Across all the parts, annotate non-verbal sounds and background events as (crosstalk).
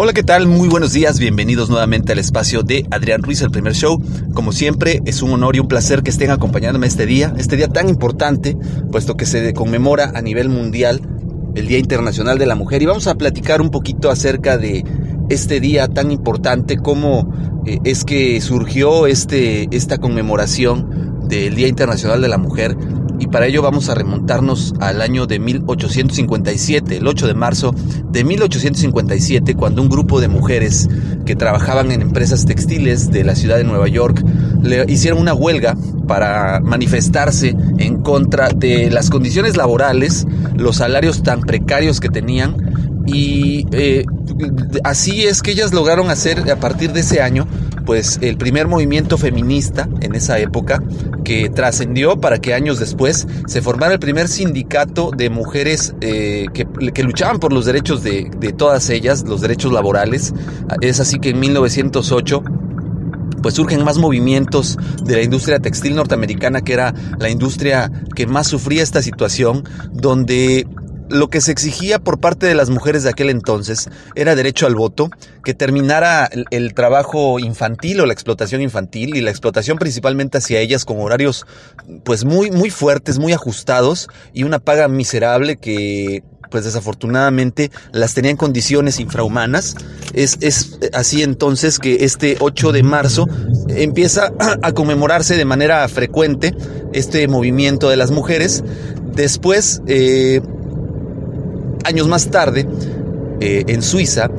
Hola, ¿qué tal? Muy buenos días, bienvenidos nuevamente al espacio de Adrián Ruiz, el primer show. Como siempre, es un honor y un placer que estén acompañándome este día, este día tan importante, puesto que se conmemora a nivel mundial el Día Internacional de la Mujer. Y vamos a platicar un poquito acerca de este día tan importante, cómo eh, es que surgió este, esta conmemoración del Día Internacional de la Mujer y para ello vamos a remontarnos al año de 1857, el 8 de marzo de 1857, cuando un grupo de mujeres que trabajaban en empresas textiles de la ciudad de Nueva York le hicieron una huelga para manifestarse en contra de las condiciones laborales, los salarios tan precarios que tenían y eh, así es que ellas lograron hacer a partir de ese año pues el primer movimiento feminista en esa época que trascendió para que años después se formara el primer sindicato de mujeres eh, que, que, luchaban por los derechos de, de todas ellas, los derechos laborales. Es así que en 1908 pues surgen más movimientos de la industria textil norteamericana, que era la industria que más sufría esta situación, donde lo que se exigía por parte de las mujeres de aquel entonces era derecho al voto, que terminara el, trabajo infantil o la explotación infantil y la explotación principalmente hacia ellas con horarios pues muy muy fuertes, muy ajustados y una paga miserable que pues desafortunadamente las tenía en condiciones infrahumanas. Es, es así entonces que este 8 de marzo empieza (clears throat) a conmemorarse de manera frecuente este movimiento de las mujeres. Después, eh, años más tarde, eh, en Suiza,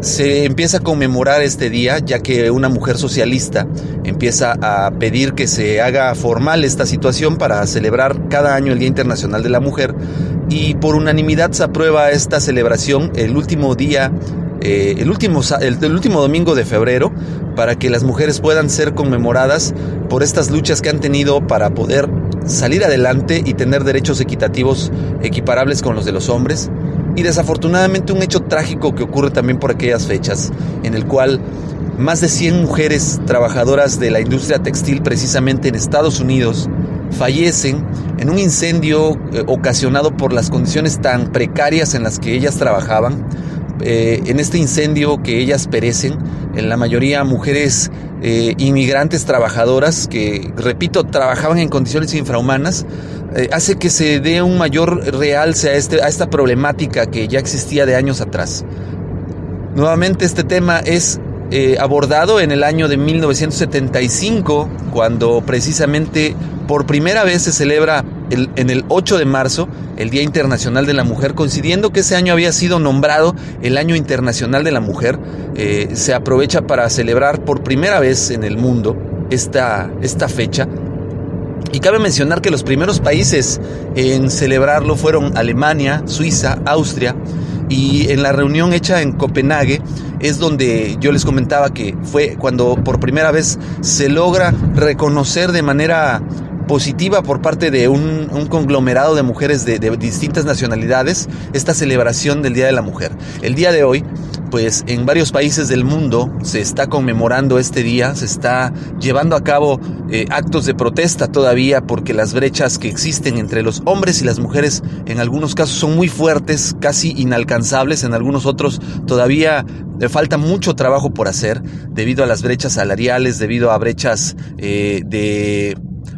se empieza a conmemorar este día, ya que una mujer socialista empieza a pedir que se haga formal esta situación para celebrar cada año el Día Internacional de la Mujer y por unanimidad se aprueba esta celebración el último día, eh, el, último, el, el último domingo de febrero, para que las mujeres puedan ser conmemoradas por estas luchas que han tenido para poder salir adelante y tener derechos equitativos equiparables con los de los hombres. Y desafortunadamente un hecho trágico que ocurre también por aquellas fechas, en el cual más de 100 mujeres trabajadoras de la industria textil precisamente en Estados Unidos fallecen en un incendio eh, ocasionado por las condiciones tan precarias en las que ellas trabajaban. Eh, en este incendio que ellas perecen, en la mayoría mujeres eh, inmigrantes trabajadoras que, repito, trabajaban en condiciones infrahumanas, hace que se dé un mayor realce a, este, a esta problemática que ya existía de años atrás. Nuevamente este tema es eh, abordado en el año de 1975, cuando precisamente por primera vez se celebra el, en el 8 de marzo el Día Internacional de la Mujer, coincidiendo que ese año había sido nombrado el Año Internacional de la Mujer, eh, se aprovecha para celebrar por primera vez en el mundo esta fecha. Y cabe mencionar que los primeros países en celebrarlo fueron Alemania, Suiza, Austria, y en la reunión hecha en Copenhague es donde yo les comentaba que fue cuando por primera vez se logra reconocer de manera positiva por parte de un, conglomerado de mujeres de, distintas nacionalidades esta celebración del Día de la Mujer. El día de hoy, pues en varios países del mundo se está conmemorando este día, se está llevando a cabo eh, actos de protesta todavía porque las brechas que existen entre los hombres y las mujeres en algunos casos son muy fuertes, casi inalcanzables, en algunos otros todavía le falta mucho trabajo por hacer debido a las brechas salariales, debido a brechas eh, de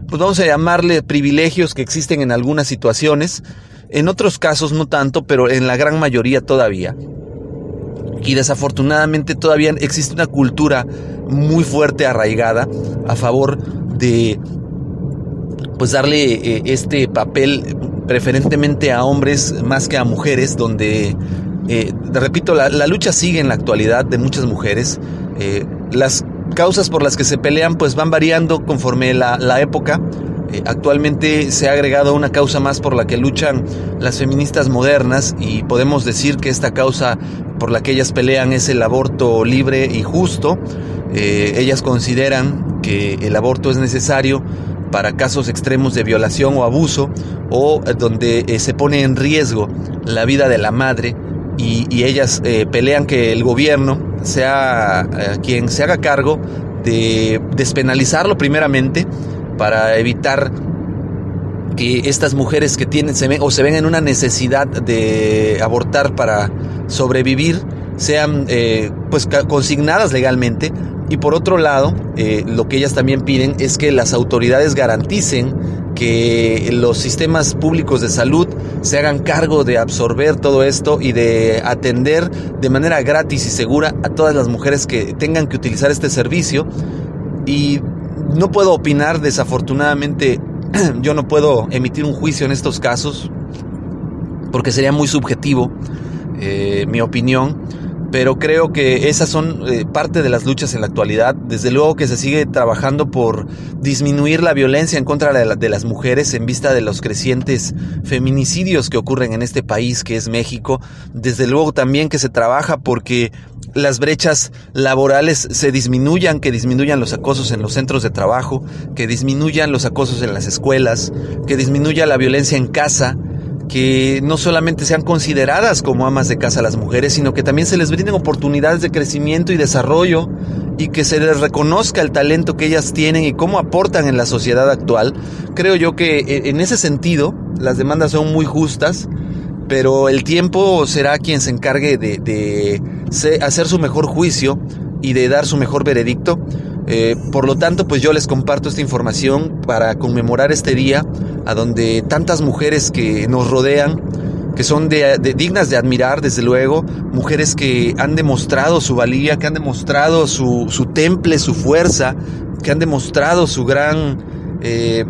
pues vamos a llamarle privilegios que existen en algunas situaciones, en otros casos no tanto, pero en la gran mayoría todavía. Y desafortunadamente todavía existe una cultura muy fuerte arraigada a favor de pues darle eh, este papel preferentemente a hombres más que a mujeres, donde, eh, repito, la, lucha sigue en la actualidad de muchas mujeres. Eh, las causas por las que se pelean pues van variando conforme la, época. Eh, actualmente se ha agregado una causa más por la que luchan las feministas modernas y podemos decir que esta causa por la que ellas pelean es el aborto libre y justo. Eh, ellas consideran que el aborto es necesario para casos extremos de violación o abuso o donde se pone en riesgo la vida de la madre y, ellas pelean que el gobierno sea quien se haga cargo de despenalizarlo primeramente para evitar que estas mujeres que tienen o se ven en una necesidad de abortar para sobrevivir sean eh, pues consignadas legalmente. Y por otro lado eh, lo que ellas también piden es que las autoridades garanticen que los sistemas públicos de salud se hagan cargo de absorber todo esto y de atender de manera gratis y segura a todas las mujeres que tengan que utilizar este servicio. Y no puedo opinar, desafortunadamente, (clears throat) yo no puedo emitir un juicio en estos casos, porque sería muy subjetivo eh, mi opinión, pero creo que esas son eh, parte de las luchas en la actualidad. Desde luego que se sigue trabajando por disminuir la violencia en contra de, de, las mujeres en vista de los crecientes feminicidios que ocurren en este país que es México. Desde luego también que se trabaja porque las brechas laborales se disminuyan, que disminuyan los acosos en los centros de trabajo, que disminuyan los acosos en las escuelas, que disminuya la violencia en casa, que no solamente sean consideradas como amas de casa las mujeres, sino que también se les brinden oportunidades de crecimiento y desarrollo y que se les reconozca el talento que ellas tienen y cómo aportan en la sociedad actual. Creo yo que eh, en ese sentido las demandas son muy justas pero el tiempo será quien se encargue de, hacer su mejor juicio y de dar su mejor veredicto. Eh, por lo tanto, pues yo les comparto esta información para conmemorar este día a donde tantas mujeres que nos rodean, que son dignas de admirar, desde luego, mujeres que han demostrado su valía, que han demostrado su, temple, su fuerza, que han demostrado su gran eh,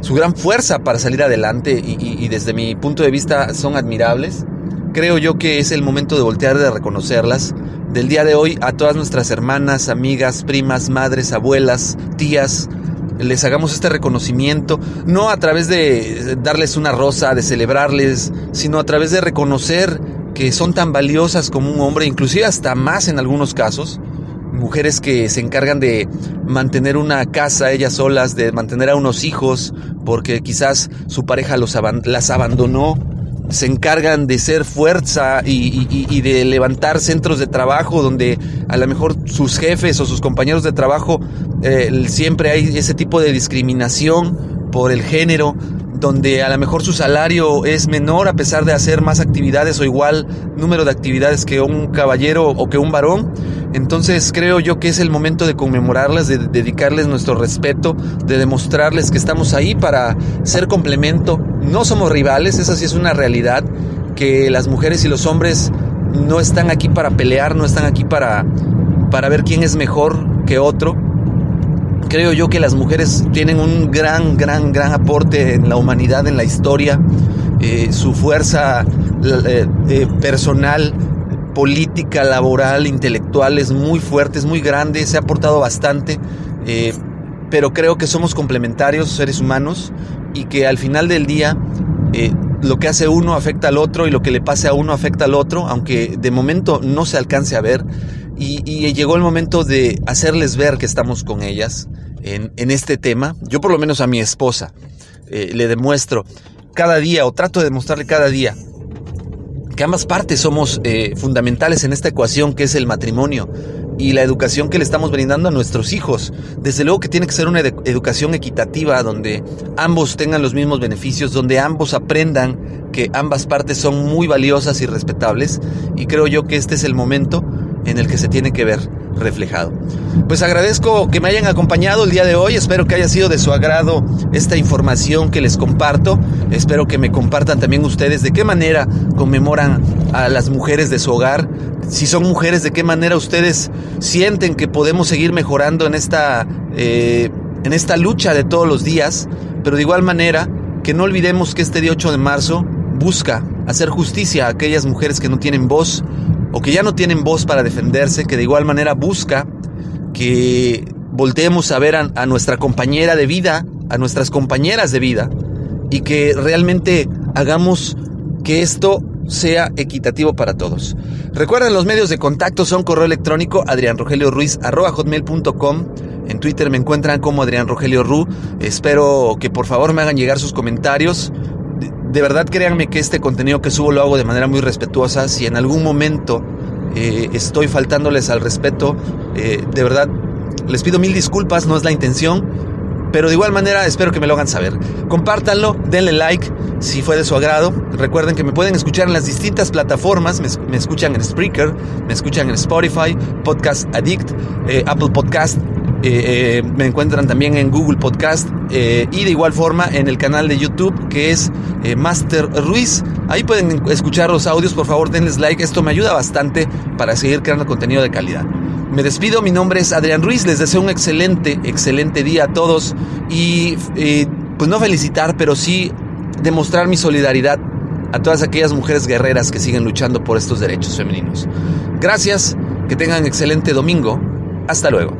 su gran fuerza para salir adelante y, desde mi punto de vista son admirables. Creo yo que es el momento de voltear, de reconocerlas. Del día de hoy a todas nuestras hermanas, amigas, primas, madres, abuelas, tías, les hagamos este reconocimiento, no a través de darles una rosa, de celebrarles, sino a través de reconocer que son tan valiosas como un hombre, inclusive hasta más en algunos casos, mujeres que se encargan de mantener una casa ellas solas, de mantener a unos hijos, porque quizás su pareja los las abandonó, se encargan de ser fuerza y, de levantar centros de trabajo donde a lo mejor sus jefes o sus compañeros de trabajo eh, siempre hay ese tipo de discriminación por el género donde a lo mejor su salario es menor a pesar de hacer más actividades o igual número de actividades que un caballero o que un varón. Entonces creo yo que es el momento de conmemorarlas, de dedicarles nuestro respeto, de demostrarles que estamos ahí para ser complemento. No somos rivales, esa sí es una realidad, que las mujeres y los hombres no están aquí para pelear, no están aquí para, para ver quién es mejor que otro creo yo que las mujeres tienen un gran, gran, gran aporte en la humanidad, en la historia. Eh, su fuerza eh, eh, personal, política, laboral, intelectual es muy fuerte, es muy grande, se ha aportado bastante. pero creo que somos complementarios, seres humanos, y que al final del día lo que hace uno afecta al otro y lo que le pase a uno afecta al otro, aunque de momento no se alcance a ver. Y, llegó el momento de hacerles ver que estamos con ellas en, este tema. Yo por lo menos a mi esposa eh, le demuestro cada día o trato de demostrarle cada día ambas partes somos eh, fundamentales en esta ecuación que es el matrimonio y la educación que le estamos brindando a nuestros hijos. Desde luego que tiene que ser una educación equitativa donde ambos tengan los mismos beneficios, donde ambos aprendan que ambas partes son muy valiosas y respetables y creo yo que este es el momento en el que se tiene que ver reflejado. Pues agradezco que me hayan acompañado el día de hoy, espero que haya sido de su agrado esta información que les comparto, espero que me compartan también ustedes de qué manera conmemoran a las mujeres de su hogar, si son mujeres, de qué manera ustedes sienten que podemos seguir mejorando en esta, eh, en esta lucha de todos los días, pero de igual manera que no olvidemos que este día 8 de marzo busca hacer justicia a aquellas mujeres que no tienen voz, o que ya no tienen voz para defenderse, que de igual manera busca que volteemos a ver a, nuestra compañera de vida a nuestras compañeras de vida y que realmente hagamos que esto sea equitativo para todos. Recuerden, los medios de contacto son correo electrónico adrianrogelioruiz.com. En Twitter me encuentran como Adrián Rogelio Ru. Espero que por favor me hagan llegar sus comentarios. De, verdad créanme que este contenido que subo lo hago de manera muy respetuosa. Si en algún momento eh, estoy faltándoles al respeto, eh, de verdad les pido mil disculpas, no es la intención. Pero de igual manera espero que me lo hagan saber. Compártanlo, denle like si fue de su agrado. Recuerden que me pueden escuchar en las distintas plataformas. Me, me escuchan en Spreaker, me escuchan en Spotify, Podcast Addict, eh, Apple Podcast. Eh, eh, me encuentran también en Google Podcast y de igual forma en el canal de YouTube que es Master Ruiz. Ahí pueden escuchar los audios, por favor denles like, esto me ayuda bastante para seguir creando contenido de calidad. Me despido, mi nombre es Adrián Ruiz, les deseo un excelente, excelente día a todos y eh, pues no felicitar, pero sí demostrar mi solidaridad a todas aquellas mujeres guerreras que siguen luchando por estos derechos femeninos. Gracias, que tengan excelente domingo, hasta luego.